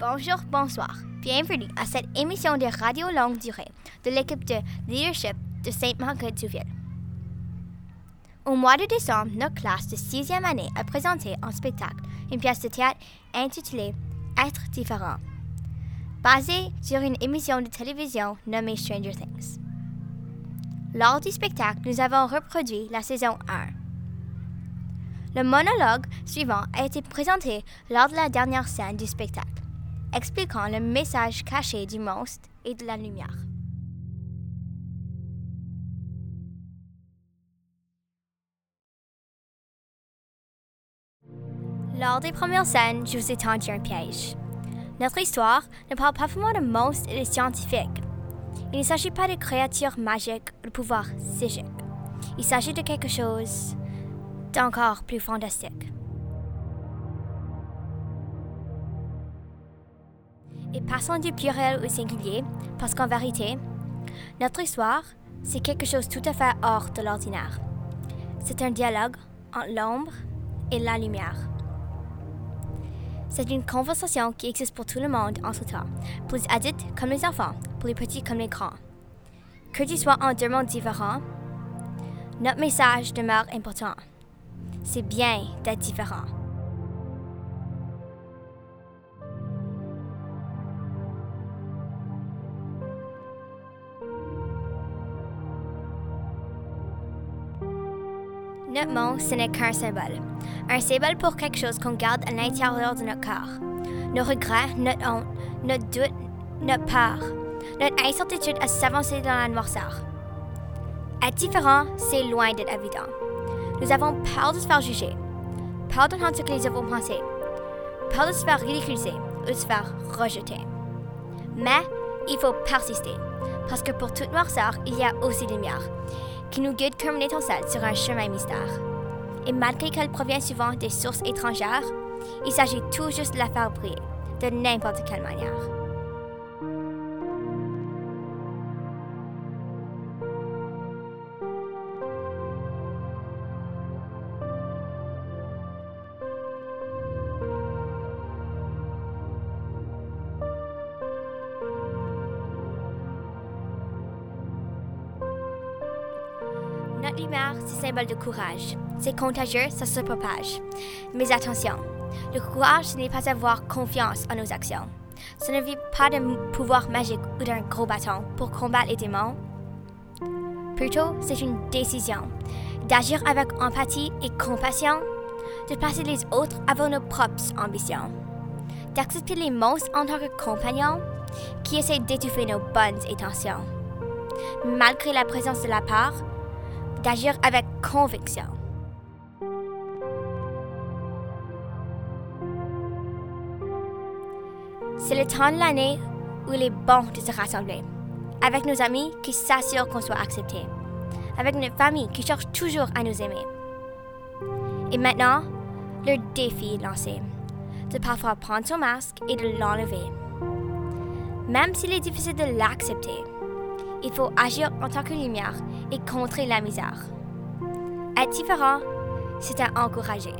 Bonjour, bonsoir. Bienvenue à cette émission de radio longue durée de l'équipe de leadership de Sainte-Marguerite-du-Ville. Au mois de décembre, notre classe de sixième année a présenté en spectacle une pièce de théâtre intitulée Être différent, basée sur une émission de télévision nommée Stranger Things. Lors du spectacle, nous avons reproduit la saison 1. Le monologue suivant a été présenté lors de la dernière scène du spectacle, expliquant le message caché du monstre et de la lumière. Lors des premières scènes, je vous ai tendu un piège. Notre histoire ne parle pas vraiment de monstres et de scientifiques. Il ne s'agit pas de créatures magiques ou de pouvoirs psychiques. Il s'agit de quelque chose d'encore plus fantastique. Passons du pluriel au singulier, parce qu'en vérité, notre histoire, c'est quelque chose tout à fait hors de l'ordinaire. C'est un dialogue entre l'ombre et la lumière. C'est une conversation qui existe pour tout le monde en tout temps, pour les adultes comme les enfants, pour les petits comme les grands. Que tu sois en deux mondes différents, notre message demeure important. C'est bien d'être différent. Ce n'est qu'un symbole. Un symbole pour quelque chose qu'on garde à l'intérieur de notre corps. Nos regrets, notre honte, notre doute, notre peur, notre incertitude à s'avancer dans la noirceur. Être différent, c'est loin d'être évident. Nous avons peur de se faire juger, peur d'entendre ce que les autres vont peur de se faire ridiculiser ou de se faire rejeter. Mais il faut persister, parce que pour toute noirceur, il y a aussi lumière, qui nous guide comme une étincelle sur un chemin mystère. Et malgré qu'elle provient souvent des sources étrangères, il s'agit tout juste de la faire briller, de n'importe quelle manière. Notre lumière, c'est symbole de courage. C'est contagieux, ça se propage. Mais attention, le courage, ce n'est pas avoir confiance en nos actions. Ce ne vit pas d'un pouvoir magique ou d'un gros bâton pour combattre les démons. Plutôt, c'est une décision d'agir avec empathie et compassion, de placer les autres avant nos propres ambitions, d'accepter les monstres en tant que compagnons qui essaient d'étouffer nos bonnes intentions. Malgré la présence de la part, d'agir avec conviction. C'est le temps de l'année où il est bon de se rassembler, avec nos amis qui s'assurent qu'on soit acceptés, avec notre famille qui cherche toujours à nous aimer. Et maintenant, le défi est lancé, de parfois prendre son masque et de l'enlever. Même s'il est difficile de l'accepter, il faut agir en tant que lumière et contrer la misère. Être différent, c'est à encourager.